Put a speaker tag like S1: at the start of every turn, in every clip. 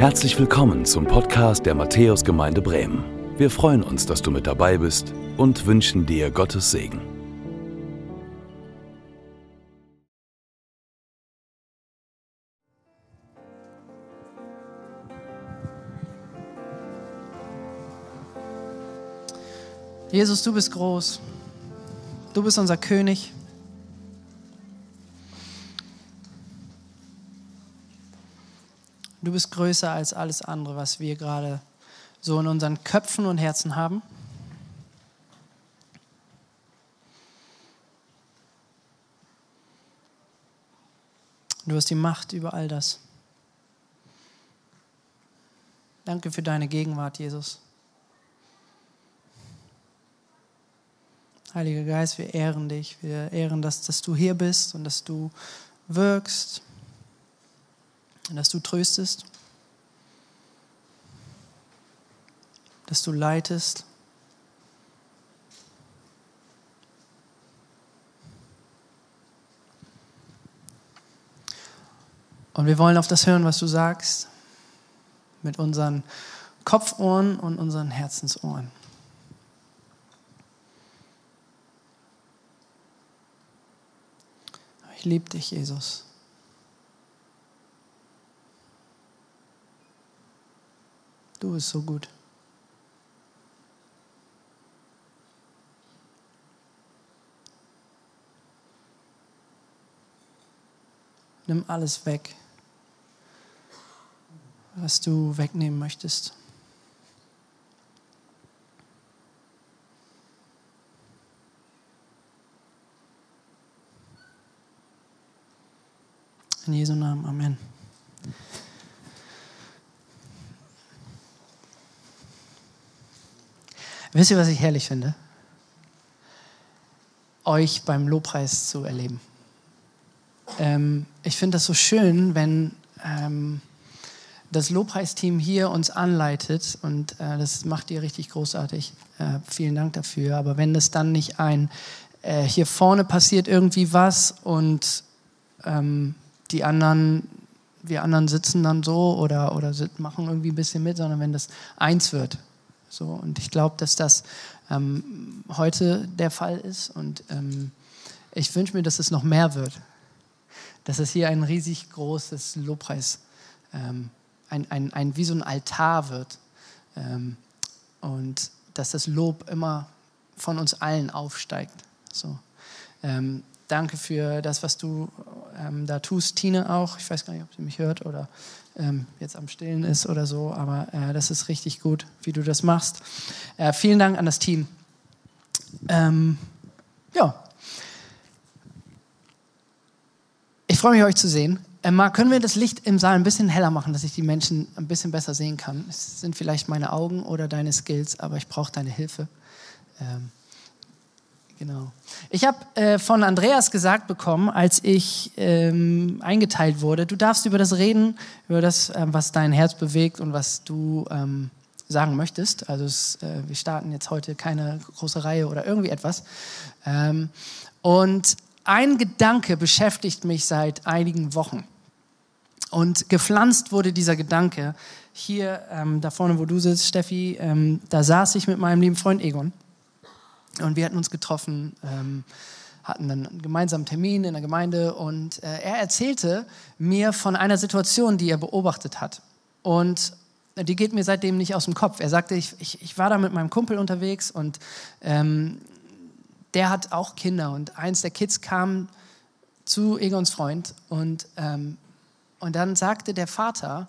S1: Herzlich willkommen zum Podcast der Matthäusgemeinde Bremen. Wir freuen uns, dass du mit dabei bist und wünschen dir Gottes Segen.
S2: Jesus, du bist groß. Du bist unser König. Du bist größer als alles andere, was wir gerade so in unseren Köpfen und Herzen haben. Du hast die Macht über all das. Danke für deine Gegenwart, Jesus. Heiliger Geist, wir ehren dich. Wir ehren, dass, dass du hier bist und dass du wirkst dass du tröstest, dass du leitest. Und wir wollen auf das hören, was du sagst, mit unseren Kopfohren und unseren Herzensohren. Ich liebe dich, Jesus. Bist so gut. Nimm alles weg, was du wegnehmen möchtest. In Jesu Namen, Amen. Wisst ihr, was ich herrlich finde? Euch beim Lobpreis zu erleben. Ähm, ich finde das so schön, wenn ähm, das Lobpreisteam hier uns anleitet und äh, das macht ihr richtig großartig. Äh, vielen Dank dafür. Aber wenn das dann nicht ein, äh, hier vorne passiert irgendwie was und ähm, die anderen, wir anderen sitzen dann so oder, oder machen irgendwie ein bisschen mit, sondern wenn das eins wird, so, und ich glaube, dass das ähm, heute der Fall ist. Und ähm, ich wünsche mir, dass es noch mehr wird. Dass es hier ein riesig großes Lobpreis, ähm, ein, ein, ein, wie so ein Altar wird. Ähm, und dass das Lob immer von uns allen aufsteigt. So. Ähm, danke für das, was du ähm, da tust, Tine auch. Ich weiß gar nicht, ob sie mich hört oder ähm, jetzt am Stillen ist oder so, aber äh, das ist richtig gut, wie du das machst. Äh, vielen Dank an das Team. Ähm, ja. Ich freue mich, euch zu sehen. Äh, Marc, können wir das Licht im Saal ein bisschen heller machen, dass ich die Menschen ein bisschen besser sehen kann? Es sind vielleicht meine Augen oder deine Skills, aber ich brauche deine Hilfe. Ähm, Genau. Ich habe äh, von Andreas gesagt bekommen, als ich ähm, eingeteilt wurde, du darfst über das reden, über das, ähm, was dein Herz bewegt und was du ähm, sagen möchtest. Also es, äh, wir starten jetzt heute keine große Reihe oder irgendwie etwas. Ähm, und ein Gedanke beschäftigt mich seit einigen Wochen. Und gepflanzt wurde dieser Gedanke hier, ähm, da vorne, wo du sitzt, Steffi, ähm, da saß ich mit meinem lieben Freund Egon. Und wir hatten uns getroffen, ähm, hatten dann einen gemeinsamen Termin in der Gemeinde und äh, er erzählte mir von einer Situation, die er beobachtet hat. Und die geht mir seitdem nicht aus dem Kopf. Er sagte, ich, ich, ich war da mit meinem Kumpel unterwegs und ähm, der hat auch Kinder und eins der Kids kam zu Egons Freund und, ähm, und dann sagte der Vater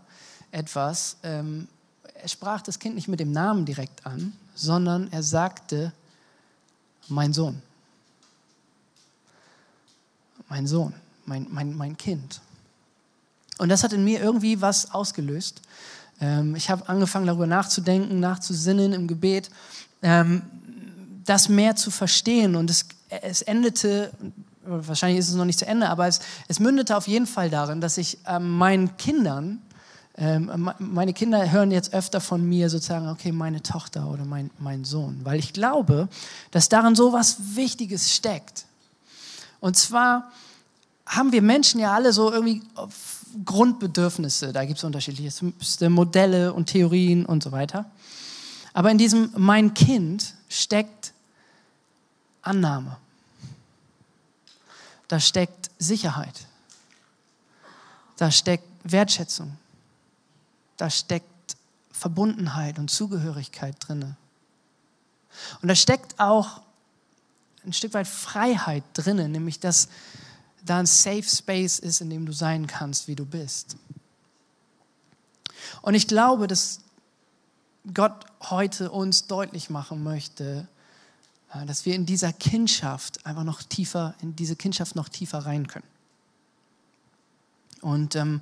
S2: etwas, ähm, er sprach das Kind nicht mit dem Namen direkt an, sondern er sagte, mein Sohn. Mein Sohn, mein, mein, mein Kind. Und das hat in mir irgendwie was ausgelöst. Ähm, ich habe angefangen darüber nachzudenken, nachzusinnen im Gebet, ähm, das mehr zu verstehen. Und es, es endete, wahrscheinlich ist es noch nicht zu Ende, aber es, es mündete auf jeden Fall darin, dass ich ähm, meinen Kindern ähm, meine Kinder hören jetzt öfter von mir sozusagen, okay, meine Tochter oder mein, mein Sohn, weil ich glaube, dass darin so was Wichtiges steckt. Und zwar haben wir Menschen ja alle so irgendwie Grundbedürfnisse. Da gibt es unterschiedliche Modelle und Theorien und so weiter. Aber in diesem mein Kind steckt Annahme. Da steckt Sicherheit. Da steckt Wertschätzung. Da steckt Verbundenheit und Zugehörigkeit drinne. Und da steckt auch ein Stück weit Freiheit drinnen, nämlich dass da ein Safe Space ist, in dem du sein kannst, wie du bist. Und ich glaube, dass Gott heute uns deutlich machen möchte, äh, dass wir in dieser Kindschaft einfach noch tiefer, in diese Kindschaft noch tiefer rein können. Und ähm,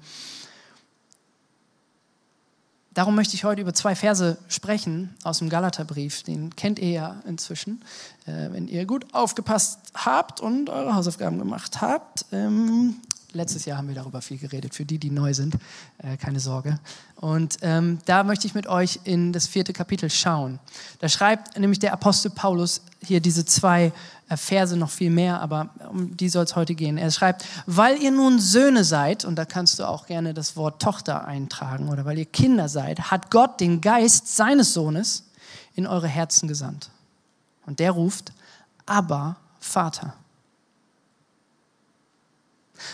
S2: darum möchte ich heute über zwei Verse sprechen aus dem Galaterbrief. Den kennt ihr ja inzwischen. Äh, wenn ihr gut aufgepasst habt und eure Hausaufgaben gemacht habt, ähm, Letztes Jahr haben wir darüber viel geredet, für die, die neu sind, äh, keine Sorge. Und ähm, da möchte ich mit euch in das vierte Kapitel schauen. Da schreibt nämlich der Apostel Paulus hier diese zwei Verse noch viel mehr, aber um die soll es heute gehen. Er schreibt, weil ihr nun Söhne seid, und da kannst du auch gerne das Wort Tochter eintragen, oder weil ihr Kinder seid, hat Gott den Geist seines Sohnes in eure Herzen gesandt. Und der ruft, aber Vater.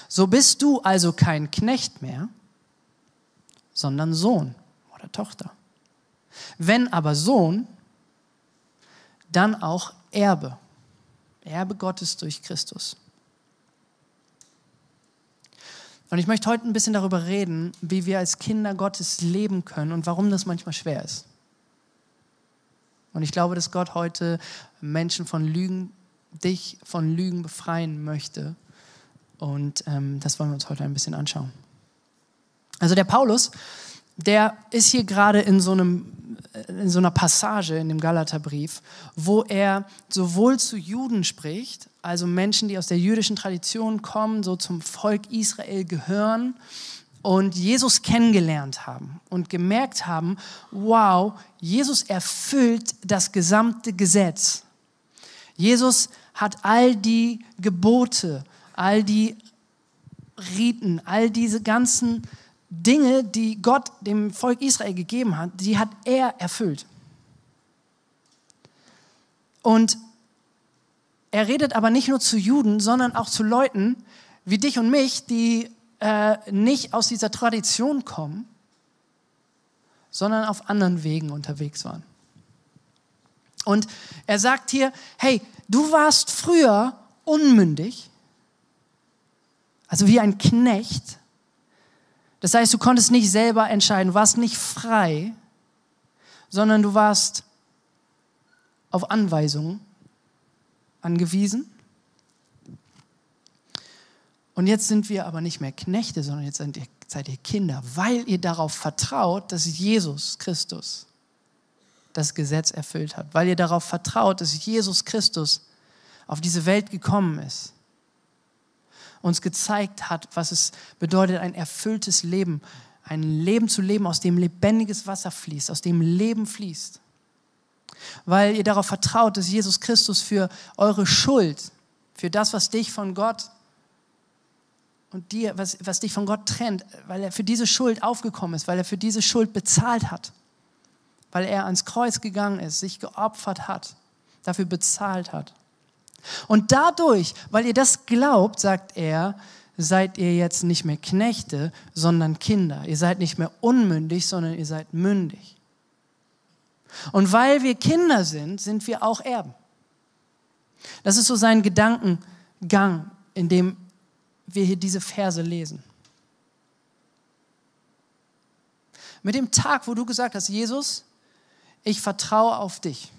S2: So bist du also kein Knecht mehr, sondern Sohn oder Tochter. Wenn aber Sohn, dann auch Erbe. Erbe Gottes durch Christus. Und ich möchte heute ein bisschen darüber reden, wie wir als Kinder Gottes leben können und warum das manchmal schwer ist. Und ich glaube, dass Gott heute Menschen von Lügen, dich von Lügen befreien möchte und ähm, das wollen wir uns heute ein bisschen anschauen. Also der Paulus, der ist hier gerade in so einem in so einer Passage in dem Galaterbrief, wo er sowohl zu Juden spricht, also Menschen, die aus der jüdischen Tradition kommen, so zum Volk Israel gehören und Jesus kennengelernt haben und gemerkt haben, wow, Jesus erfüllt das gesamte Gesetz. Jesus hat all die Gebote all die Riten, all diese ganzen Dinge, die Gott dem Volk Israel gegeben hat, die hat er erfüllt. Und er redet aber nicht nur zu Juden, sondern auch zu Leuten wie dich und mich, die äh, nicht aus dieser Tradition kommen, sondern auf anderen Wegen unterwegs waren. Und er sagt hier, hey, du warst früher unmündig, also wie ein Knecht. Das heißt, du konntest nicht selber entscheiden, du warst nicht frei, sondern du warst auf Anweisungen angewiesen. Und jetzt sind wir aber nicht mehr Knechte, sondern jetzt seid ihr, seid ihr Kinder, weil ihr darauf vertraut, dass Jesus Christus das Gesetz erfüllt hat, weil ihr darauf vertraut, dass Jesus Christus auf diese Welt gekommen ist uns gezeigt hat, was es bedeutet, ein erfülltes Leben, ein Leben zu leben, aus dem lebendiges Wasser fließt, aus dem Leben fließt. Weil ihr darauf vertraut, dass Jesus Christus für eure Schuld, für das, was dich von Gott und dir, was, was dich von Gott trennt, weil er für diese Schuld aufgekommen ist, weil er für diese Schuld bezahlt hat, weil er ans Kreuz gegangen ist, sich geopfert hat, dafür bezahlt hat. Und dadurch, weil ihr das glaubt, sagt er, seid ihr jetzt nicht mehr Knechte, sondern Kinder. Ihr seid nicht mehr unmündig, sondern ihr seid mündig. Und weil wir Kinder sind, sind wir auch Erben. Das ist so sein Gedankengang, in dem wir hier diese Verse lesen. Mit dem Tag, wo du gesagt hast, Jesus, ich vertraue auf dich.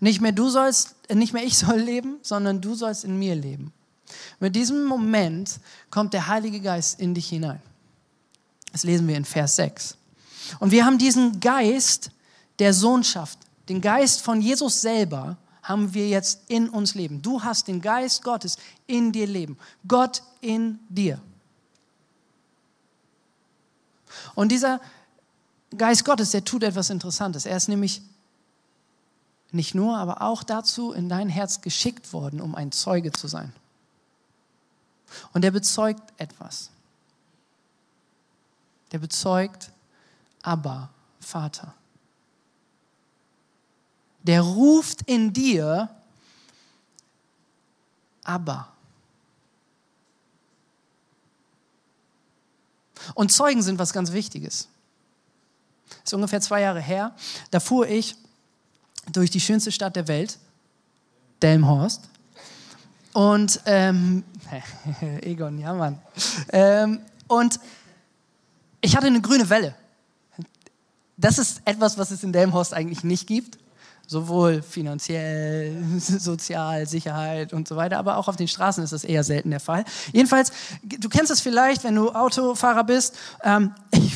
S2: Nicht mehr du sollst, nicht mehr ich soll leben, sondern du sollst in mir leben. Mit diesem Moment kommt der Heilige Geist in dich hinein. Das lesen wir in Vers 6. Und wir haben diesen Geist der Sohnschaft, den Geist von Jesus selber, haben wir jetzt in uns leben. Du hast den Geist Gottes in dir leben. Gott in dir. Und dieser Geist Gottes, der tut etwas Interessantes. Er ist nämlich nicht nur, aber auch dazu in dein Herz geschickt worden, um ein Zeuge zu sein. Und der bezeugt etwas. Der bezeugt Abba, Vater. Der ruft in dir Abba. Und Zeugen sind was ganz Wichtiges. Das ist ungefähr zwei Jahre her. Da fuhr ich durch die schönste Stadt der Welt, Delmhorst. Und, ähm, Egon, ja Mann. Ähm, und ich hatte eine grüne Welle. Das ist etwas, was es in Delmhorst eigentlich nicht gibt sowohl finanziell, sozial, Sicherheit und so weiter, aber auch auf den Straßen ist das eher selten der Fall. Jedenfalls, du kennst es vielleicht, wenn du Autofahrer bist, ähm, ich,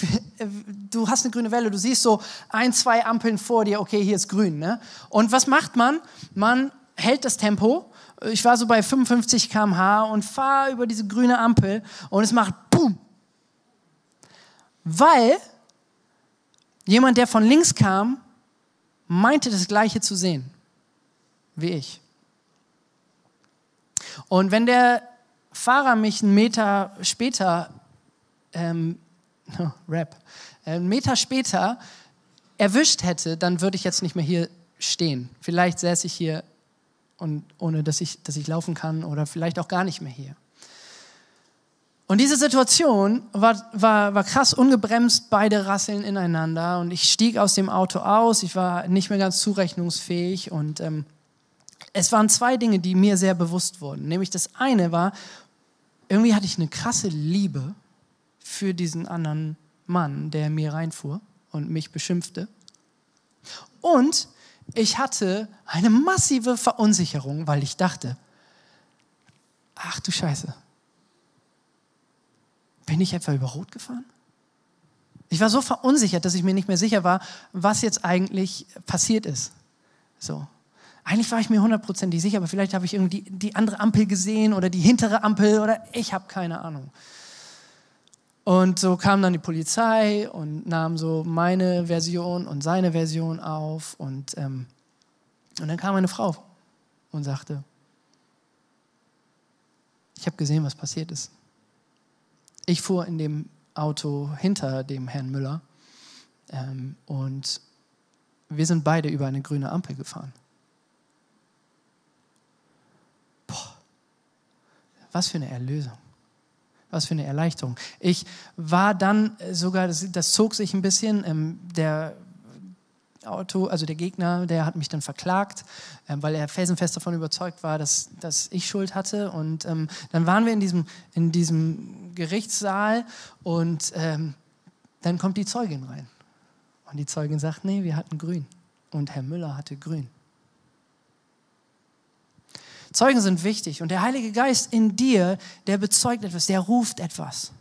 S2: du hast eine grüne Welle, du siehst so ein, zwei Ampeln vor dir, okay, hier ist grün. Ne? Und was macht man? Man hält das Tempo. Ich war so bei 55 km/h und fahre über diese grüne Ampel und es macht BOOM. Weil jemand, der von links kam, meinte das Gleiche zu sehen wie ich. Und wenn der Fahrer mich einen Meter später, ähm, Rap, äh, einen Meter später erwischt hätte, dann würde ich jetzt nicht mehr hier stehen. Vielleicht säße ich hier und ohne dass ich, dass ich laufen kann oder vielleicht auch gar nicht mehr hier. Und diese Situation war, war, war krass ungebremst, beide rasseln ineinander und ich stieg aus dem Auto aus, ich war nicht mehr ganz zurechnungsfähig und ähm, es waren zwei Dinge, die mir sehr bewusst wurden. Nämlich das eine war, irgendwie hatte ich eine krasse Liebe für diesen anderen Mann, der mir reinfuhr und mich beschimpfte. Und ich hatte eine massive Verunsicherung, weil ich dachte, ach du Scheiße, bin ich etwa über Rot gefahren? Ich war so verunsichert, dass ich mir nicht mehr sicher war, was jetzt eigentlich passiert ist. So. Eigentlich war ich mir hundertprozentig sicher, aber vielleicht habe ich irgendwie die, die andere Ampel gesehen oder die hintere Ampel oder ich habe keine Ahnung. Und so kam dann die Polizei und nahm so meine Version und seine Version auf. Und, ähm, und dann kam eine Frau und sagte, ich habe gesehen, was passiert ist. Ich fuhr in dem Auto hinter dem Herrn Müller ähm, und wir sind beide über eine grüne Ampel gefahren. Boah, was für eine Erlösung. Was für eine Erleichterung. Ich war dann sogar, das, das zog sich ein bisschen, ähm, der Auto, also der Gegner, der hat mich dann verklagt, ähm, weil er felsenfest davon überzeugt war, dass, dass ich Schuld hatte. Und ähm, dann waren wir in diesem, in diesem Gerichtssaal und ähm, dann kommt die Zeugin rein. Und die Zeugin sagt, nee, wir hatten grün. Und Herr Müller hatte grün. Zeugen sind wichtig und der Heilige Geist in dir, der bezeugt etwas, der ruft etwas.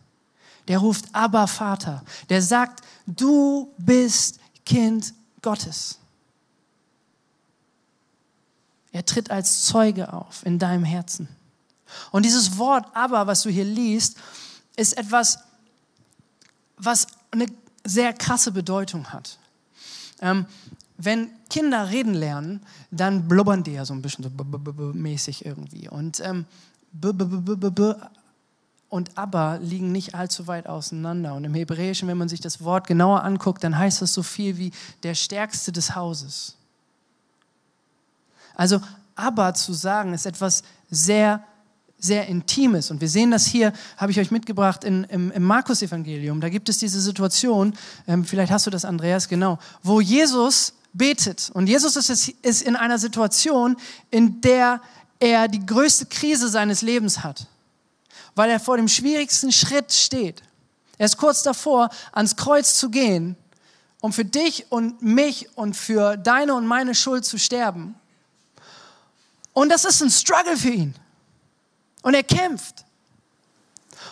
S2: Der ruft aber Vater. Der sagt, du bist Kind Gottes. Er tritt als Zeuge auf in deinem Herzen. Und dieses Wort aber, was du hier liest, ist etwas, was eine sehr krasse Bedeutung hat. Ähm, wenn Kinder reden lernen, dann blubbern die ja so ein bisschen so mäßig irgendwie. Und ähm, und Abba liegen nicht allzu weit auseinander. Und im Hebräischen, wenn man sich das Wort genauer anguckt, dann heißt das so viel wie der Stärkste des Hauses. Also Abba zu sagen, ist etwas sehr, sehr Intimes. Und wir sehen das hier, habe ich euch mitgebracht, in, im, im Markus-Evangelium. Da gibt es diese Situation, ähm, vielleicht hast du das, Andreas, genau, wo Jesus betet. Und Jesus ist, ist in einer Situation, in der er die größte Krise seines Lebens hat weil er vor dem schwierigsten Schritt steht. Er ist kurz davor, ans Kreuz zu gehen, um für dich und mich und für deine und meine Schuld zu sterben. Und das ist ein Struggle für ihn. Und er kämpft.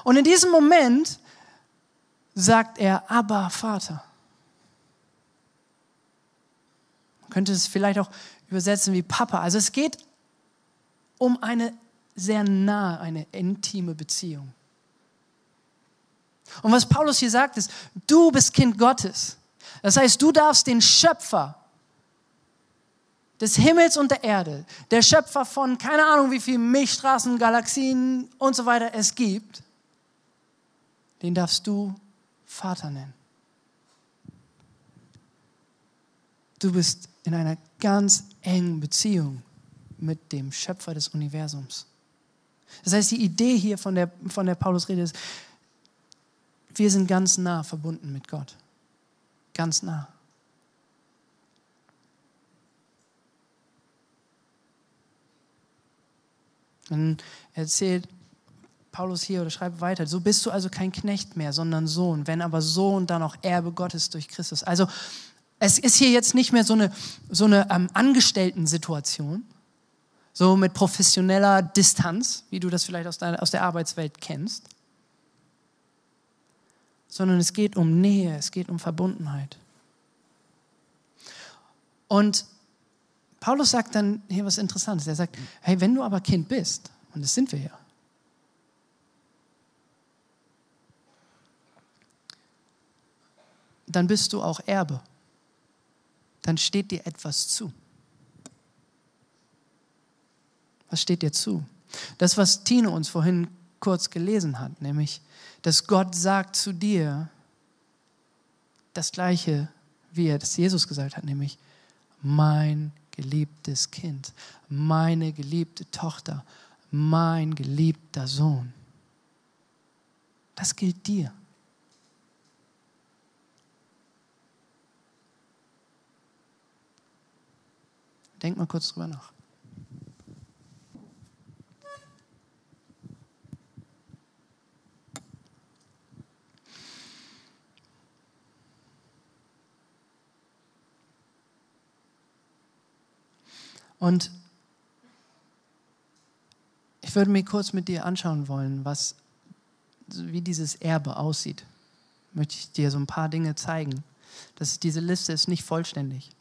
S2: Und in diesem Moment sagt er, aber Vater. Man könnte es vielleicht auch übersetzen wie Papa. Also es geht um eine sehr nah, eine intime Beziehung. Und was Paulus hier sagt, ist, du bist Kind Gottes. Das heißt, du darfst den Schöpfer des Himmels und der Erde, der Schöpfer von keine Ahnung wie vielen Milchstraßen, Galaxien und so weiter es gibt, den darfst du Vater nennen. Du bist in einer ganz engen Beziehung mit dem Schöpfer des Universums. Das heißt, die Idee hier von der, von der Paulus-Rede ist, wir sind ganz nah verbunden mit Gott. Ganz nah. Dann erzählt Paulus hier oder schreibt weiter, so bist du also kein Knecht mehr, sondern Sohn, wenn aber Sohn, dann auch Erbe Gottes durch Christus. Also es ist hier jetzt nicht mehr so eine, so eine ähm, Angestellten-Situation, so mit professioneller Distanz, wie du das vielleicht aus, deiner, aus der Arbeitswelt kennst, sondern es geht um Nähe, es geht um Verbundenheit. Und Paulus sagt dann hier was Interessantes. Er sagt, hey, wenn du aber Kind bist, und das sind wir ja, dann bist du auch Erbe. Dann steht dir etwas zu. Was steht dir zu? Das, was Tine uns vorhin kurz gelesen hat, nämlich, dass Gott sagt zu dir das Gleiche, wie er das Jesus gesagt hat, nämlich, mein geliebtes Kind, meine geliebte Tochter, mein geliebter Sohn. Das gilt dir. Denk mal kurz drüber nach. Und ich würde mir kurz mit dir anschauen wollen, was, wie dieses Erbe aussieht. Möchte ich dir so ein paar Dinge zeigen. Das, diese Liste ist nicht vollständig.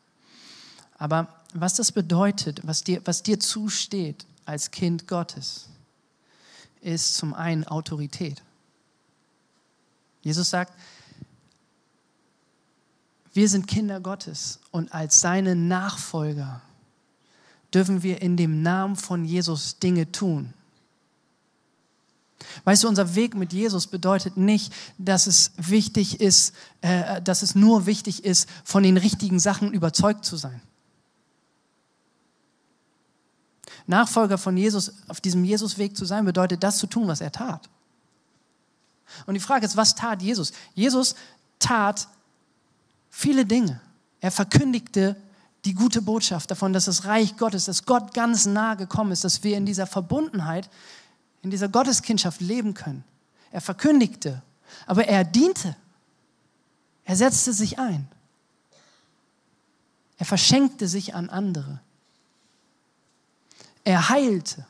S2: Aber was das bedeutet, was dir, was dir zusteht als Kind Gottes, ist zum einen Autorität. Jesus sagt, wir sind Kinder Gottes und als seine Nachfolger dürfen wir in dem Namen von Jesus Dinge tun. Weißt du, unser Weg mit Jesus bedeutet nicht, dass es wichtig ist, äh, dass es nur wichtig ist, von den richtigen Sachen überzeugt zu sein. Nachfolger von Jesus, auf diesem Jesusweg zu sein, bedeutet das zu tun, was er tat. Und die Frage ist, was tat Jesus? Jesus tat viele Dinge. Er verkündigte die gute Botschaft davon, dass das Reich Gottes, dass Gott ganz nah gekommen ist, dass wir in dieser Verbundenheit, in dieser Gotteskindschaft leben können. Er verkündigte, aber er diente. Er setzte sich ein. Er verschenkte sich an andere. Er heilte.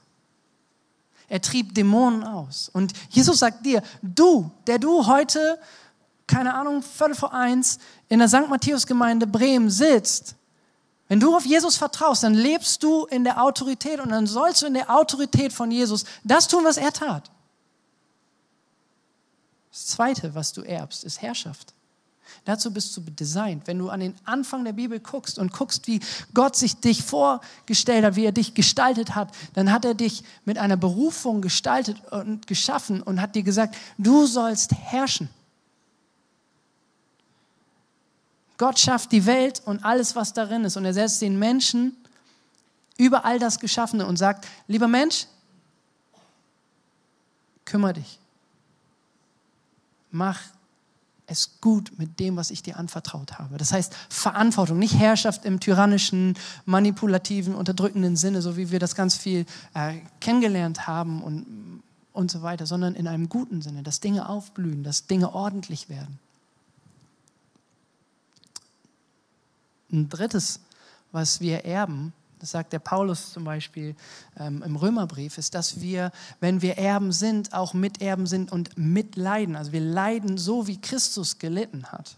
S2: Er trieb Dämonen aus. Und Jesus sagt dir, du, der du heute, keine Ahnung, Viertel vor eins, in der St. Matthäus Gemeinde Bremen sitzt wenn du auf Jesus vertraust, dann lebst du in der Autorität und dann sollst du in der Autorität von Jesus das tun, was er tat. Das Zweite, was du erbst, ist Herrschaft. Dazu bist du designt. Wenn du an den Anfang der Bibel guckst und guckst, wie Gott sich dich vorgestellt hat, wie er dich gestaltet hat, dann hat er dich mit einer Berufung gestaltet und geschaffen und hat dir gesagt, du sollst herrschen. Gott schafft die Welt und alles, was darin ist. Und er setzt den Menschen über all das Geschaffene und sagt, lieber Mensch, kümmere dich. Mach es gut mit dem, was ich dir anvertraut habe. Das heißt Verantwortung, nicht Herrschaft im tyrannischen, manipulativen, unterdrückenden Sinne, so wie wir das ganz viel äh, kennengelernt haben und, und so weiter, sondern in einem guten Sinne, dass Dinge aufblühen, dass Dinge ordentlich werden. Ein drittes, was wir erben, das sagt der Paulus zum Beispiel ähm, im Römerbrief, ist, dass wir, wenn wir Erben sind, auch Miterben sind und mitleiden. Also wir leiden so, wie Christus gelitten hat.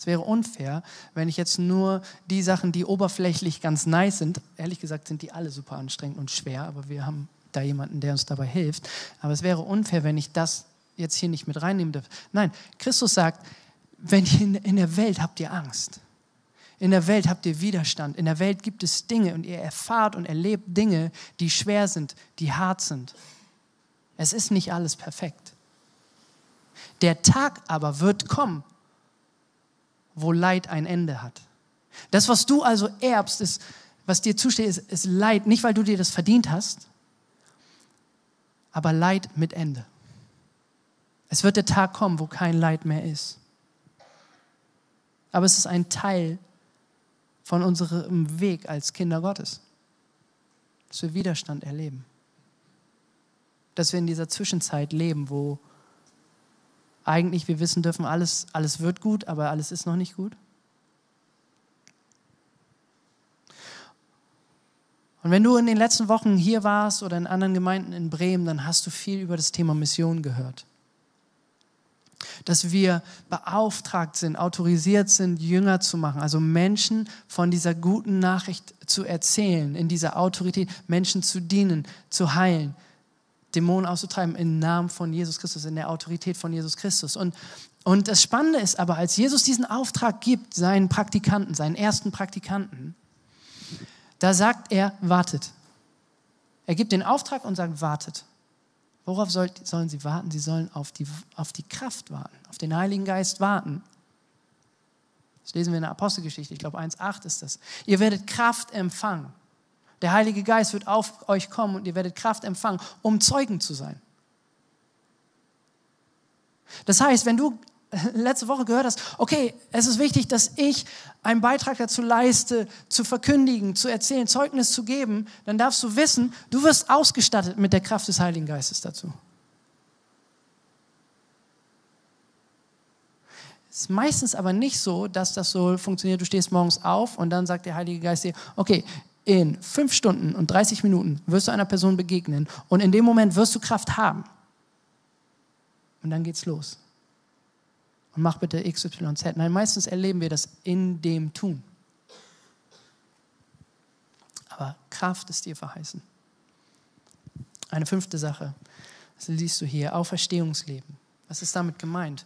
S2: Es wäre unfair, wenn ich jetzt nur die Sachen, die oberflächlich ganz nice sind, ehrlich gesagt sind die alle super anstrengend und schwer, aber wir haben da jemanden, der uns dabei hilft. Aber es wäre unfair, wenn ich das jetzt hier nicht mit reinnehmen dürfen. Nein, Christus sagt, wenn in, in der Welt habt ihr Angst. In der Welt habt ihr Widerstand. In der Welt gibt es Dinge und ihr erfahrt und erlebt Dinge, die schwer sind, die hart sind. Es ist nicht alles perfekt. Der Tag aber wird kommen, wo Leid ein Ende hat. Das, was du also erbst, ist, was dir zusteht, ist, ist Leid, nicht weil du dir das verdient hast, aber Leid mit Ende. Es wird der Tag kommen, wo kein Leid mehr ist. Aber es ist ein Teil von unserem Weg als Kinder Gottes, dass wir Widerstand erleben, dass wir in dieser Zwischenzeit leben, wo eigentlich wir wissen dürfen, alles, alles wird gut, aber alles ist noch nicht gut. Und wenn du in den letzten Wochen hier warst oder in anderen Gemeinden in Bremen, dann hast du viel über das Thema Mission gehört. Dass wir beauftragt sind, autorisiert sind, Jünger zu machen, also Menschen von dieser guten Nachricht zu erzählen, in dieser Autorität, Menschen zu dienen, zu heilen, Dämonen auszutreiben im Namen von Jesus Christus, in der Autorität von Jesus Christus. Und, und das Spannende ist aber, als Jesus diesen Auftrag gibt, seinen Praktikanten, seinen ersten Praktikanten, da sagt er, wartet. Er gibt den Auftrag und sagt, wartet. Worauf soll, sollen sie warten? Sie sollen auf die, auf die Kraft warten, auf den Heiligen Geist warten. Das lesen wir in der Apostelgeschichte, ich glaube 1.8 ist das. Ihr werdet Kraft empfangen. Der Heilige Geist wird auf euch kommen und ihr werdet Kraft empfangen, um Zeugen zu sein. Das heißt, wenn du letzte Woche gehört hast, okay, es ist wichtig, dass ich einen Beitrag dazu leiste, zu verkündigen, zu erzählen, Zeugnis zu geben, dann darfst du wissen, du wirst ausgestattet mit der Kraft des Heiligen Geistes dazu. Es ist meistens aber nicht so, dass das so funktioniert. Du stehst morgens auf und dann sagt der Heilige Geist dir, okay, in fünf Stunden und 30 Minuten wirst du einer Person begegnen und in dem Moment wirst du Kraft haben. Und dann geht's los und mach bitte XYZ. Nein, meistens erleben wir das in dem Tun. Aber Kraft ist dir verheißen. Eine fünfte Sache, das liest du hier, Auferstehungsleben. Was ist damit gemeint?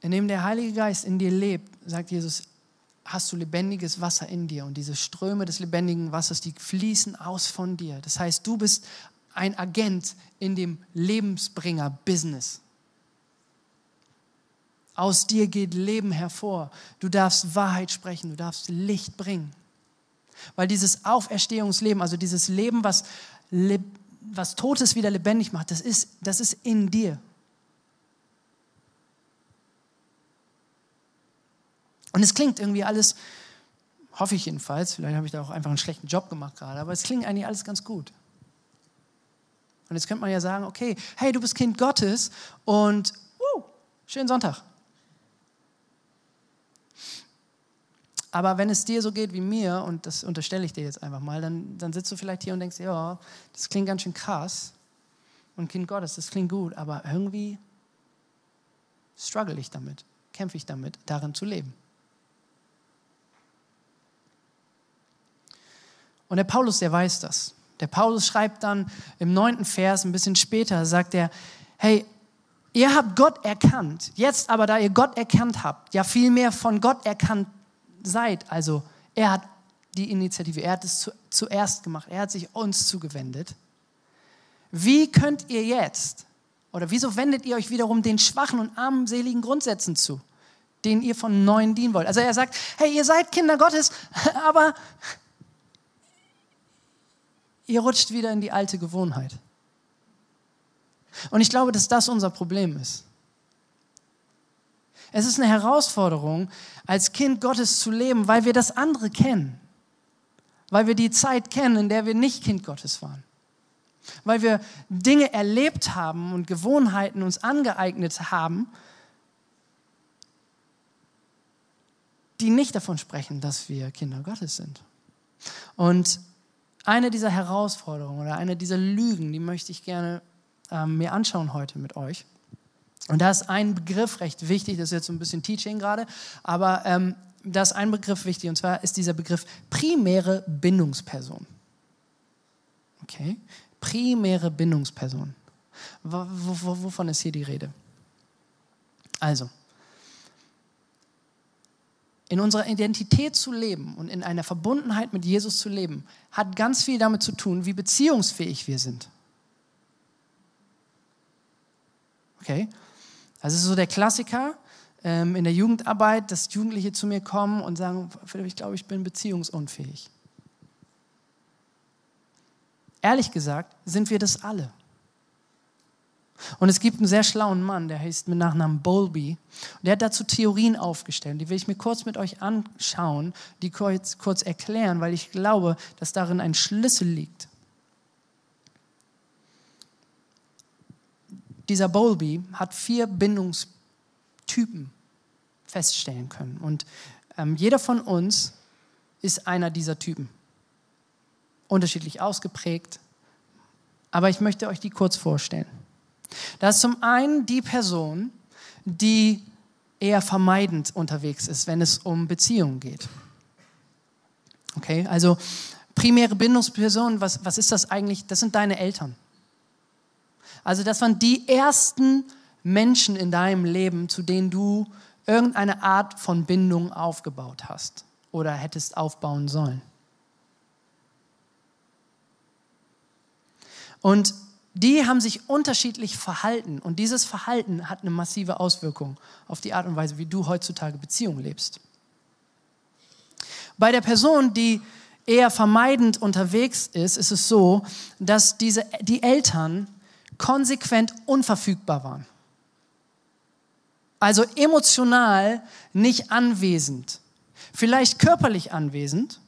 S2: Indem der Heilige Geist in dir lebt, sagt Jesus, hast du lebendiges Wasser in dir und diese Ströme des lebendigen Wassers, die fließen aus von dir. Das heißt, du bist ein Agent in dem Lebensbringer-Business. Aus dir geht Leben hervor. Du darfst Wahrheit sprechen, du darfst Licht bringen. Weil dieses Auferstehungsleben, also dieses Leben, was, was Totes wieder lebendig macht, das ist, das ist in dir. Und es klingt irgendwie alles, hoffe ich jedenfalls, vielleicht habe ich da auch einfach einen schlechten Job gemacht gerade, aber es klingt eigentlich alles ganz gut. Und jetzt könnte man ja sagen, okay, hey, du bist Kind Gottes und uh, schönen Sonntag. Aber wenn es dir so geht wie mir, und das unterstelle ich dir jetzt einfach mal, dann, dann sitzt du vielleicht hier und denkst, ja, das klingt ganz schön krass. Und Kind Gottes, das klingt gut, aber irgendwie struggle ich damit, kämpfe ich damit, darin zu leben. Und der Paulus, der weiß das. Der Paulus schreibt dann im neunten Vers, ein bisschen später, sagt er, hey, ihr habt Gott erkannt, jetzt aber, da ihr Gott erkannt habt, ja vielmehr von Gott erkannt seid, also er hat die Initiative, er hat es zu, zuerst gemacht, er hat sich uns zugewendet. Wie könnt ihr jetzt, oder wieso wendet ihr euch wiederum den schwachen und armseligen Grundsätzen zu, denen ihr von Neuen dienen wollt? Also er sagt, hey, ihr seid Kinder Gottes, aber ihr rutscht wieder in die alte Gewohnheit. Und ich glaube, dass das unser Problem ist. Es ist eine Herausforderung, als Kind Gottes zu leben, weil wir das andere kennen. Weil wir die Zeit kennen, in der wir nicht Kind Gottes waren. Weil wir Dinge erlebt haben und Gewohnheiten uns angeeignet haben, die nicht davon sprechen, dass wir Kinder Gottes sind. Und eine dieser Herausforderungen oder eine dieser Lügen, die möchte ich gerne ähm, mir anschauen heute mit euch. Und da ist ein Begriff recht wichtig, das ist jetzt so ein bisschen Teaching gerade, aber ähm, da ist ein Begriff wichtig und zwar ist dieser Begriff primäre Bindungsperson. Okay? Primäre Bindungsperson. Wovon ist hier die Rede? Also, in unserer Identität zu leben und in einer Verbundenheit mit Jesus zu leben, hat ganz viel damit zu tun, wie beziehungsfähig wir sind. Okay? Also es ist so der Klassiker ähm, in der Jugendarbeit, dass Jugendliche zu mir kommen und sagen, ich glaube, ich bin beziehungsunfähig. Ehrlich gesagt sind wir das alle. Und es gibt einen sehr schlauen Mann, der heißt mit Nachnamen Bowlby. Und der hat dazu Theorien aufgestellt. Die will ich mir kurz mit euch anschauen, die kurz, kurz erklären, weil ich glaube, dass darin ein Schlüssel liegt. Dieser Bowlby hat vier Bindungstypen feststellen können. Und ähm, jeder von uns ist einer dieser Typen. Unterschiedlich ausgeprägt. Aber ich möchte euch die kurz vorstellen. Das ist zum einen die Person, die eher vermeidend unterwegs ist, wenn es um Beziehungen geht. Okay, also primäre Bindungspersonen, was, was ist das eigentlich? Das sind deine Eltern. Also das waren die ersten Menschen in deinem Leben, zu denen du irgendeine Art von Bindung aufgebaut hast oder hättest aufbauen sollen. Und die haben sich unterschiedlich verhalten und dieses Verhalten hat eine massive Auswirkung auf die Art und Weise, wie du heutzutage Beziehungen lebst. Bei der Person, die eher vermeidend unterwegs ist, ist es so, dass diese, die Eltern konsequent unverfügbar waren. Also emotional nicht anwesend, vielleicht körperlich anwesend.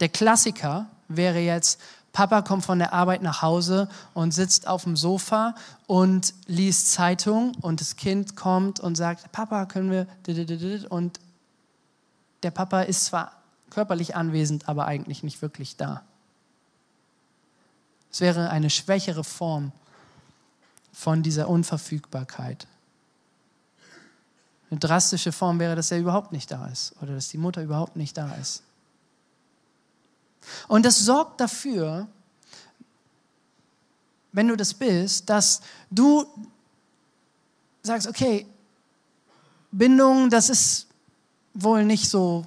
S2: Der Klassiker wäre jetzt, Papa kommt von der Arbeit nach Hause und sitzt auf dem Sofa und liest Zeitung und das Kind kommt und sagt, Papa, können wir... Und der Papa ist zwar körperlich anwesend, aber eigentlich nicht wirklich da. Es wäre eine schwächere Form von dieser Unverfügbarkeit. Eine drastische Form wäre, dass er überhaupt nicht da ist oder dass die Mutter überhaupt nicht da ist. Und das sorgt dafür, wenn du das bist, dass du sagst, okay, Bindung, das ist wohl nicht so,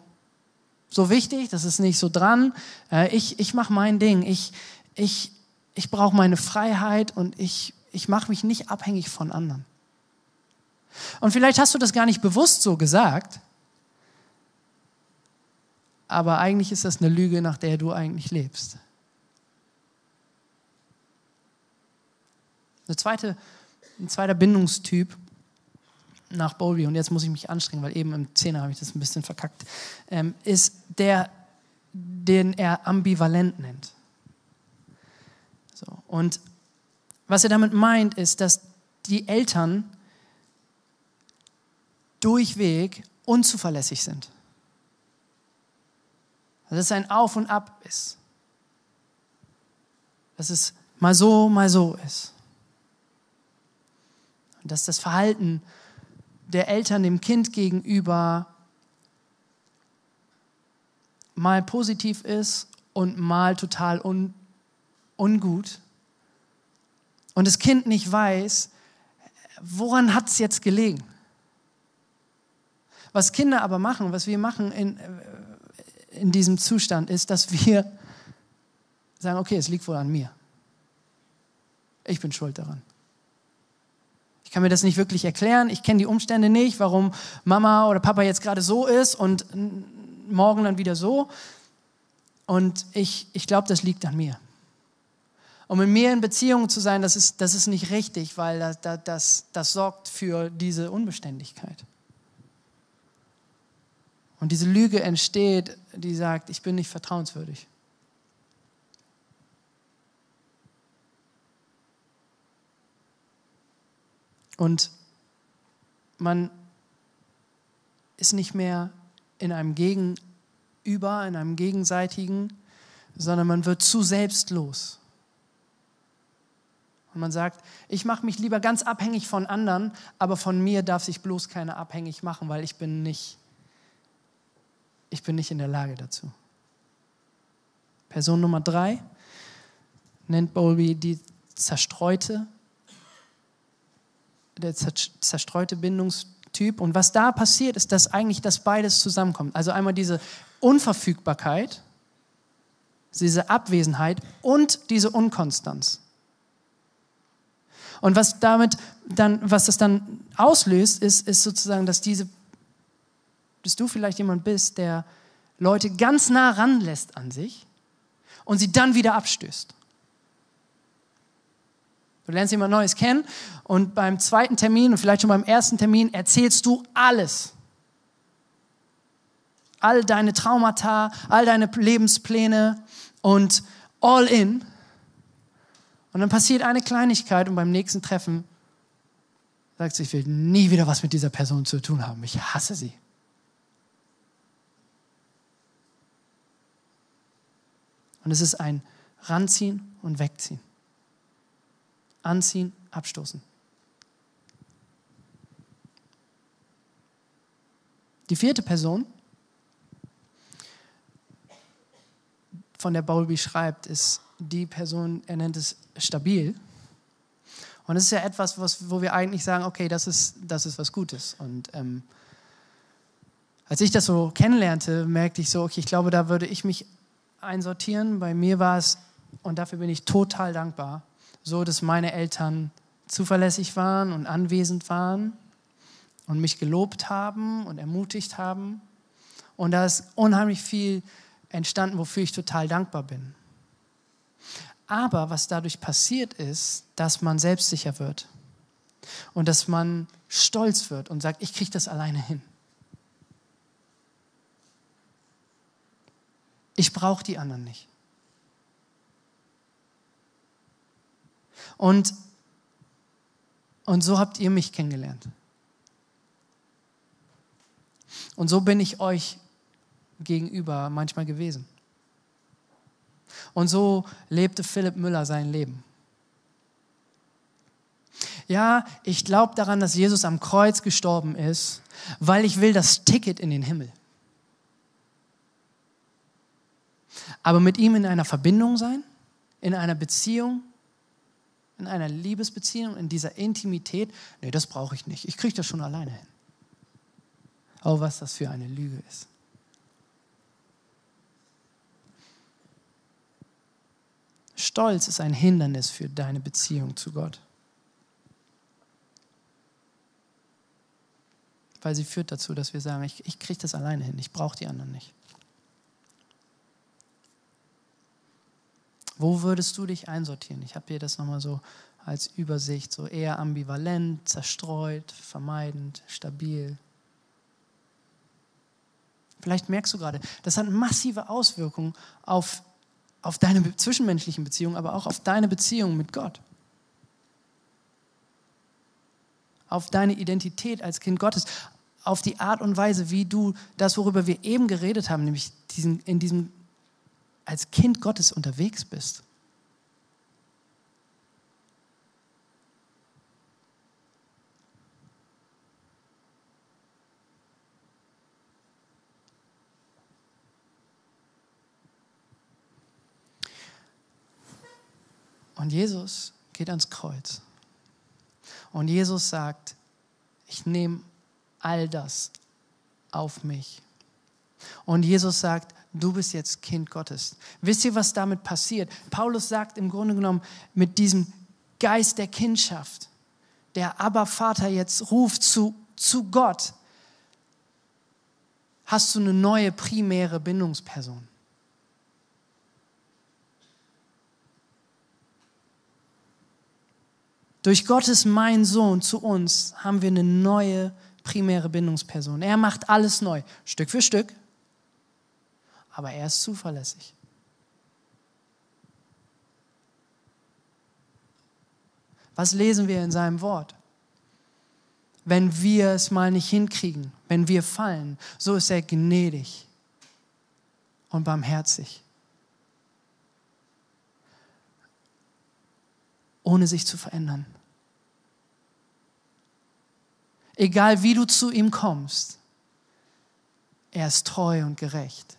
S2: so wichtig, das ist nicht so dran. Äh, ich, ich mache mein Ding, ich, ich, ich brauche meine Freiheit und ich, ich mache mich nicht abhängig von anderen. Und vielleicht hast du das gar nicht bewusst so gesagt, aber eigentlich ist das eine Lüge, nach der du eigentlich lebst. Eine zweite, ein zweiter Bindungstyp nach Bowlby, und jetzt muss ich mich anstrengen, weil eben im Zehner habe ich das ein bisschen verkackt, ähm, ist der, den er ambivalent nennt. So, und was er damit meint, ist, dass die Eltern durchweg unzuverlässig sind. Dass es ein Auf und Ab ist. Dass es mal so, mal so ist. Und dass das Verhalten der Eltern dem Kind gegenüber mal positiv ist und mal total un, ungut. Und das Kind nicht weiß, woran hat es jetzt gelegen? Was Kinder aber machen, was wir machen in, in diesem Zustand, ist, dass wir sagen, okay, es liegt wohl an mir. Ich bin schuld daran. Ich kann mir das nicht wirklich erklären. Ich kenne die Umstände nicht, warum Mama oder Papa jetzt gerade so ist und morgen dann wieder so. Und ich, ich glaube, das liegt an mir. Und mit mir in Beziehung zu sein, das ist, das ist nicht richtig, weil das, das, das sorgt für diese Unbeständigkeit. Und diese Lüge entsteht, die sagt, ich bin nicht vertrauenswürdig. Und man ist nicht mehr in einem Gegenüber, in einem gegenseitigen, sondern man wird zu selbstlos. Und man sagt, ich mache mich lieber ganz abhängig von anderen, aber von mir darf sich bloß keiner abhängig machen, weil ich bin nicht ich bin nicht in der Lage dazu. Person Nummer drei nennt Bowlby die zerstreute, der zerstreute Bindungstyp. Und was da passiert, ist, dass eigentlich das beides zusammenkommt. Also einmal diese Unverfügbarkeit, diese Abwesenheit und diese Unkonstanz. Und was damit dann, was das dann auslöst, ist, ist sozusagen, dass diese, dass du vielleicht jemand bist, der Leute ganz nah ranlässt an sich und sie dann wieder abstößt. Du lernst jemand Neues kennen und beim zweiten Termin und vielleicht schon beim ersten Termin erzählst du alles. All deine Traumata, all deine Lebenspläne und all in. Und dann passiert eine Kleinigkeit und beim nächsten Treffen sagt sie, ich will nie wieder was mit dieser Person zu tun haben. Ich hasse sie. Und es ist ein Ranziehen und Wegziehen. Anziehen, abstoßen. Die vierte Person, von der Bowlby schreibt, ist die Person, er nennt es stabil. Und es ist ja etwas, was, wo wir eigentlich sagen, okay, das ist, das ist was Gutes. Und ähm, als ich das so kennenlernte, merkte ich so, okay, ich glaube, da würde ich mich einsortieren. Bei mir war es, und dafür bin ich total dankbar, so, dass meine Eltern zuverlässig waren und anwesend waren und mich gelobt haben und ermutigt haben. Und da ist unheimlich viel entstanden, wofür ich total dankbar bin. Aber was dadurch passiert ist, dass man selbstsicher wird und dass man stolz wird und sagt, ich kriege das alleine hin. Ich brauche die anderen nicht. Und, und so habt ihr mich kennengelernt. Und so bin ich euch gegenüber manchmal gewesen. Und so lebte Philipp Müller sein Leben. Ja, ich glaube daran, dass Jesus am Kreuz gestorben ist, weil ich will das Ticket in den Himmel. Aber mit ihm in einer Verbindung sein, in einer Beziehung, in einer Liebesbeziehung, in dieser Intimität, nee, das brauche ich nicht. Ich kriege das schon alleine hin. Oh, was das für eine Lüge ist. Stolz ist ein Hindernis für deine Beziehung zu Gott. Weil sie führt dazu, dass wir sagen, ich, ich kriege das alleine hin, ich brauche die anderen nicht. Wo würdest du dich einsortieren? Ich habe dir das nochmal so als Übersicht, so eher ambivalent, zerstreut, vermeidend, stabil. Vielleicht merkst du gerade, das hat massive Auswirkungen auf auf deine zwischenmenschlichen Beziehungen, aber auch auf deine Beziehung mit Gott. Auf deine Identität als Kind Gottes, auf die Art und Weise, wie du das, worüber wir eben geredet haben, nämlich diesen, in diesem als Kind Gottes unterwegs bist. Und Jesus geht ans Kreuz. Und Jesus sagt, ich nehme all das auf mich. Und Jesus sagt, du bist jetzt Kind Gottes. Wisst ihr, was damit passiert? Paulus sagt im Grunde genommen mit diesem Geist der Kindschaft, der aber Vater jetzt ruft zu, zu Gott, hast du eine neue primäre Bindungsperson. Durch Gottes mein Sohn zu uns haben wir eine neue primäre Bindungsperson. Er macht alles neu, Stück für Stück, aber er ist zuverlässig. Was lesen wir in seinem Wort? Wenn wir es mal nicht hinkriegen, wenn wir fallen, so ist er gnädig und barmherzig. Ohne sich zu verändern. Egal wie du zu ihm kommst, er ist treu und gerecht.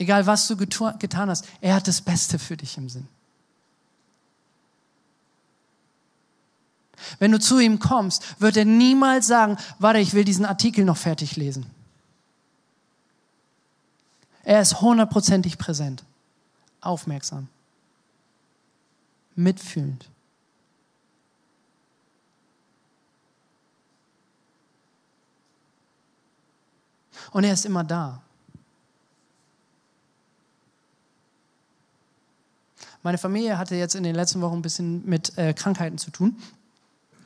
S2: Egal was du getan hast, er hat das Beste für dich im Sinn. Wenn du zu ihm kommst, wird er niemals sagen, warte, ich will diesen Artikel noch fertig lesen. Er ist hundertprozentig präsent, aufmerksam, mitfühlend. Und er ist immer da. Meine Familie hatte jetzt in den letzten Wochen ein bisschen mit äh, Krankheiten zu tun.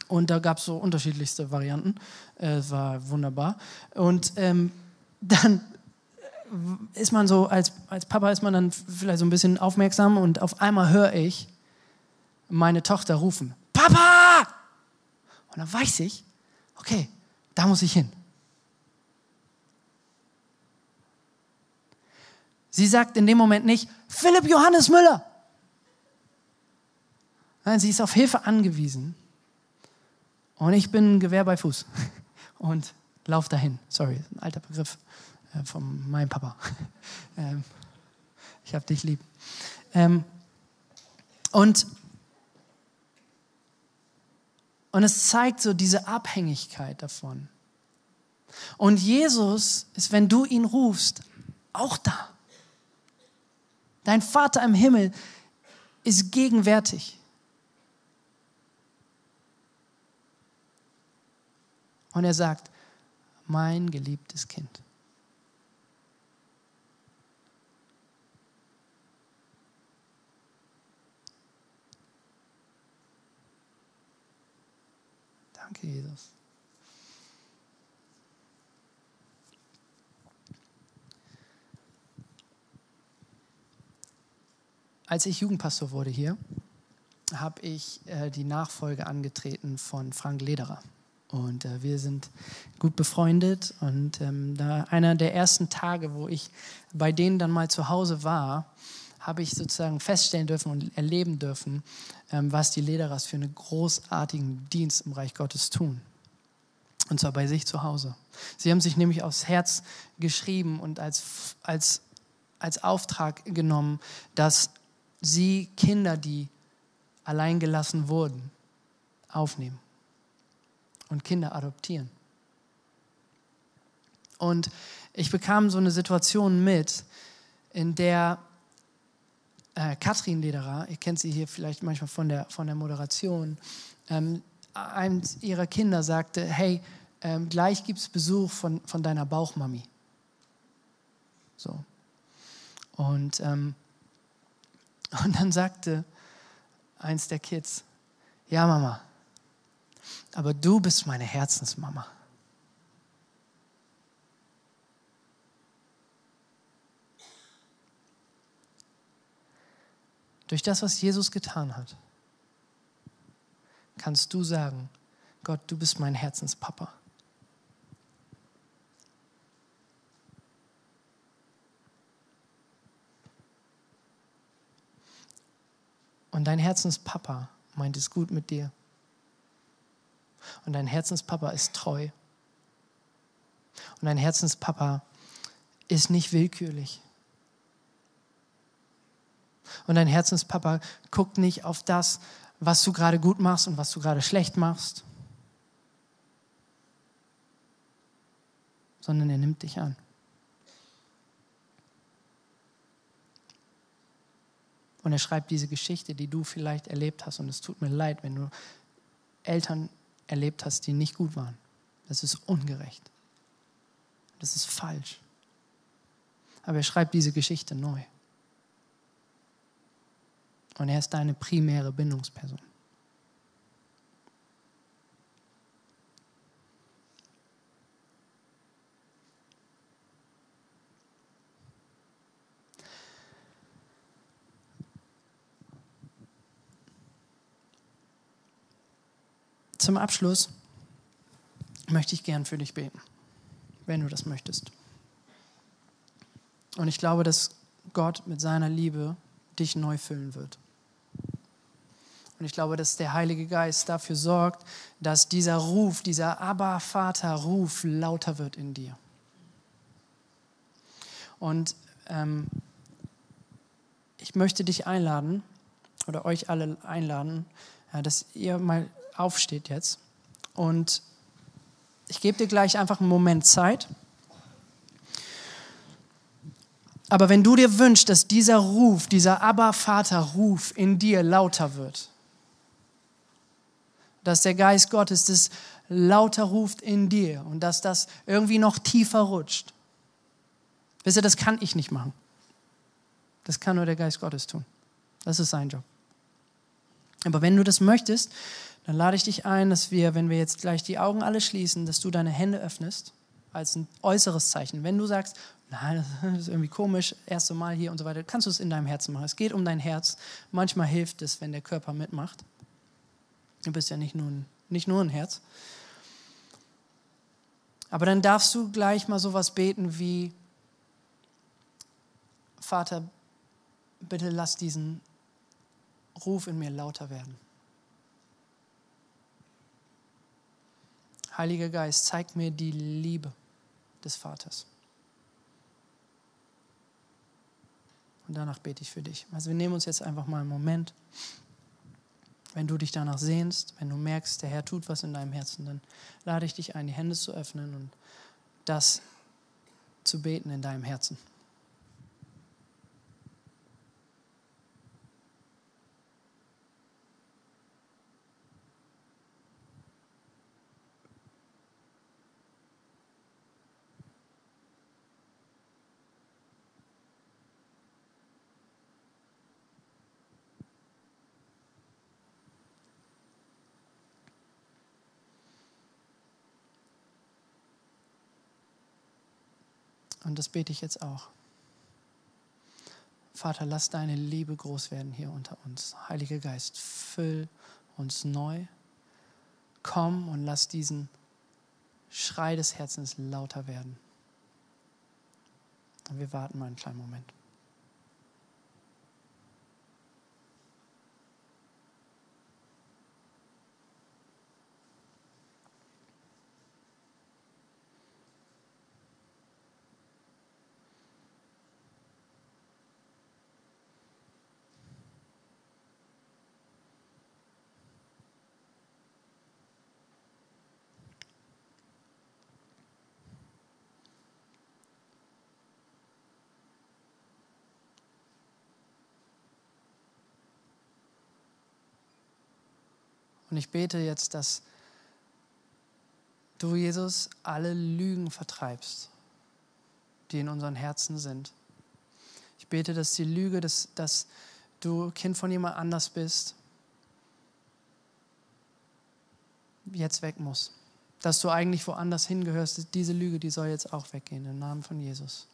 S2: Und da gab es so unterschiedlichste Varianten. Äh, es war wunderbar. Und ähm, dann ist man so, als, als Papa ist man dann vielleicht so ein bisschen aufmerksam und auf einmal höre ich meine Tochter rufen, Papa! Und dann weiß ich, okay, da muss ich hin. Sie sagt in dem Moment nicht, Philipp Johannes Müller. Nein, sie ist auf Hilfe angewiesen. Und ich bin Gewehr bei Fuß und lauf dahin. Sorry, ein alter Begriff äh, von meinem Papa. Ähm, ich habe dich lieb. Ähm, und, und es zeigt so diese Abhängigkeit davon. Und Jesus ist, wenn du ihn rufst, auch da. Dein Vater im Himmel ist gegenwärtig. Und er sagt, mein geliebtes Kind. Danke, Jesus. als ich Jugendpastor wurde hier, habe ich äh, die Nachfolge angetreten von Frank Lederer. Und äh, wir sind gut befreundet. Und ähm, einer der ersten Tage, wo ich bei denen dann mal zu Hause war, habe ich sozusagen feststellen dürfen und erleben dürfen, ähm, was die Lederers für einen großartigen Dienst im Reich Gottes tun. Und zwar bei sich zu Hause. Sie haben sich nämlich aufs Herz geschrieben und als, als, als Auftrag genommen, dass sie Kinder, die alleingelassen wurden, aufnehmen und Kinder adoptieren. Und ich bekam so eine Situation mit, in der äh, Katrin Lederer, ihr kennt sie hier vielleicht manchmal von der, von der Moderation, ähm, eins ihrer Kinder sagte, hey, ähm, gleich gibt es Besuch von, von deiner Bauchmami. So. Und ähm, und dann sagte eins der Kids, ja Mama, aber du bist meine Herzensmama. Durch das, was Jesus getan hat, kannst du sagen, Gott, du bist mein Herzenspapa. Und dein Herzenspapa meint es gut mit dir. Und dein Herzenspapa ist treu. Und dein Herzenspapa ist nicht willkürlich. Und dein Herzenspapa guckt nicht auf das, was du gerade gut machst und was du gerade schlecht machst, sondern er nimmt dich an. Und er schreibt diese Geschichte, die du vielleicht erlebt hast. Und es tut mir leid, wenn du Eltern erlebt hast, die nicht gut waren. Das ist ungerecht. Das ist falsch. Aber er schreibt diese Geschichte neu. Und er ist deine primäre Bindungsperson. Zum Abschluss möchte ich gern für dich beten, wenn du das möchtest. Und ich glaube, dass Gott mit seiner Liebe dich neu füllen wird. Und ich glaube, dass der Heilige Geist dafür sorgt, dass dieser Ruf, dieser Abba-Vater-Ruf lauter wird in dir. Und ähm, ich möchte dich einladen oder euch alle einladen, ja, dass ihr mal aufsteht jetzt. Und ich gebe dir gleich einfach einen Moment Zeit. Aber wenn du dir wünschst, dass dieser Ruf, dieser Abba-Vater-Ruf in dir lauter wird, dass der Geist Gottes das lauter ruft in dir und dass das irgendwie noch tiefer rutscht. Wisst ihr, das kann ich nicht machen. Das kann nur der Geist Gottes tun. Das ist sein Job. Aber wenn du das möchtest, dann lade ich dich ein, dass wir, wenn wir jetzt gleich die Augen alle schließen, dass du deine Hände öffnest als ein äußeres Zeichen. Wenn du sagst, nein, das ist irgendwie komisch, erste Mal hier und so weiter, kannst du es in deinem Herzen machen. Es geht um dein Herz. Manchmal hilft es, wenn der Körper mitmacht. Du bist ja nicht nur ein, nicht nur ein Herz. Aber dann darfst du gleich mal sowas beten wie, Vater, bitte lass diesen Ruf in mir lauter werden. Heiliger Geist, zeig mir die Liebe des Vaters. Und danach bete ich für dich. Also wir nehmen uns jetzt einfach mal einen Moment. Wenn du dich danach sehnst, wenn du merkst, der Herr tut was in deinem Herzen, dann lade ich dich ein, die Hände zu öffnen und das zu beten in deinem Herzen. Und das bete ich jetzt auch. Vater, lass deine Liebe groß werden hier unter uns. Heiliger Geist, füll uns neu. Komm und lass diesen Schrei des Herzens lauter werden. Und wir warten mal einen kleinen Moment. Und ich bete jetzt, dass du, Jesus, alle Lügen vertreibst, die in unseren Herzen sind. Ich bete, dass die Lüge, dass, dass du Kind von jemand anders bist, jetzt weg muss. Dass du eigentlich woanders hingehörst, diese Lüge, die soll jetzt auch weggehen im Namen von Jesus.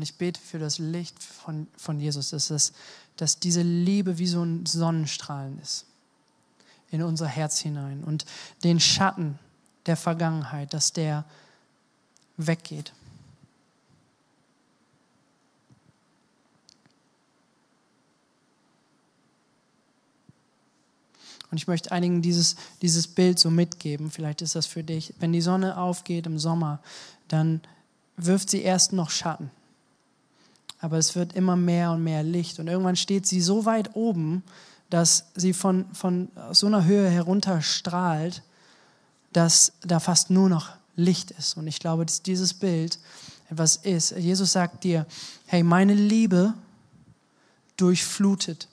S2: Und ich bete für das Licht von, von Jesus, dass, das, dass diese Liebe wie so ein Sonnenstrahlen ist in unser Herz hinein und den Schatten der Vergangenheit, dass der weggeht. Und ich möchte einigen dieses, dieses Bild so mitgeben. Vielleicht ist das für dich. Wenn die Sonne aufgeht im Sommer, dann wirft sie erst noch Schatten aber es wird immer mehr und mehr Licht. Und irgendwann steht sie so weit oben, dass sie von, von so einer Höhe herunter strahlt, dass da fast nur noch Licht ist. Und ich glaube, dass dieses Bild etwas ist. Jesus sagt dir, hey, meine Liebe durchflutet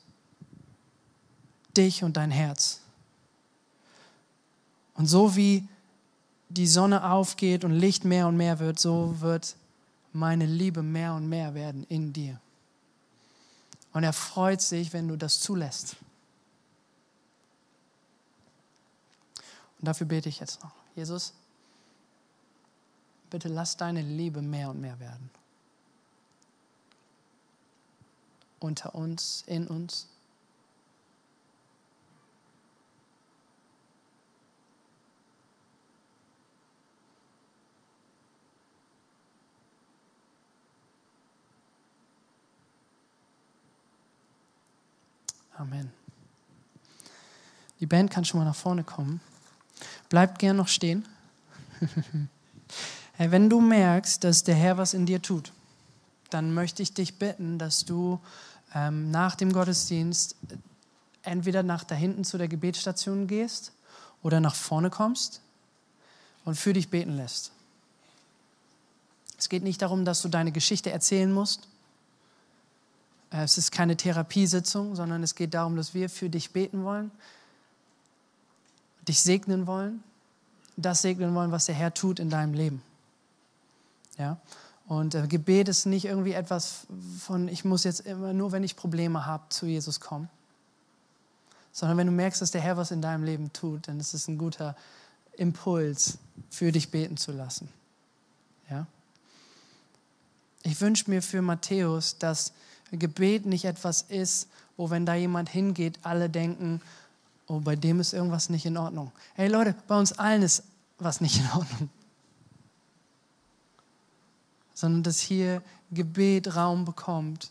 S2: dich und dein Herz. Und so wie die Sonne aufgeht und Licht mehr und mehr wird, so wird meine Liebe mehr und mehr werden in dir. Und er freut sich, wenn du das zulässt. Und dafür bete ich jetzt noch. Jesus, bitte lass deine Liebe mehr und mehr werden. Unter uns, in uns. Amen. Die Band kann schon mal nach vorne kommen. Bleibt gern noch stehen. hey, wenn du merkst, dass der Herr was in dir tut, dann möchte ich dich bitten, dass du ähm, nach dem Gottesdienst entweder nach da hinten zu der Gebetsstation gehst oder nach vorne kommst und für dich beten lässt. Es geht nicht darum, dass du deine Geschichte erzählen musst. Äh, es ist keine Therapiesitzung, sondern es geht darum, dass wir für dich beten wollen, dich segnen wollen, das segnen wollen, was der Herr tut in deinem Leben. Ja? Und äh, Gebet ist nicht irgendwie etwas von, ich muss jetzt immer nur, wenn ich Probleme habe, zu Jesus kommen. Sondern wenn du merkst, dass der Herr was in deinem Leben tut, dann ist es ein guter Impuls, für dich beten zu lassen. Ja? Ich wünsche mir für Matthäus, dass Gebet nicht etwas ist, wo wenn da jemand hingeht, alle denken, oh, bei dem ist irgendwas nicht in Ordnung. Hey Leute, bei uns allen ist was nicht in Ordnung sondern dass hier Gebet Raum bekommt,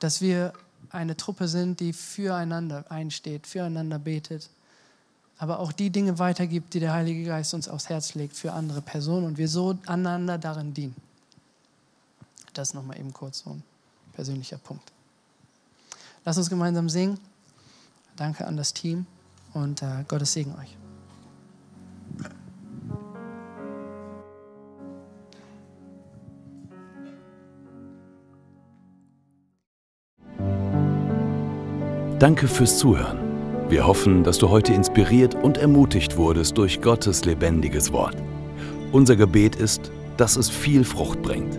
S2: dass wir eine Truppe sind, die füreinander einsteht, füreinander betet, aber auch die Dinge weitergibt, die der Heilige Geist uns aufs Herz legt für andere Personen und wir so einander darin dienen. Das nochmal eben kurz so persönlicher Punkt. Lass uns gemeinsam singen. Danke an das Team und äh, Gottes Segen euch.
S1: Danke fürs Zuhören. Wir hoffen, dass du heute inspiriert und ermutigt wurdest durch Gottes lebendiges Wort. Unser Gebet ist, dass es viel Frucht bringt.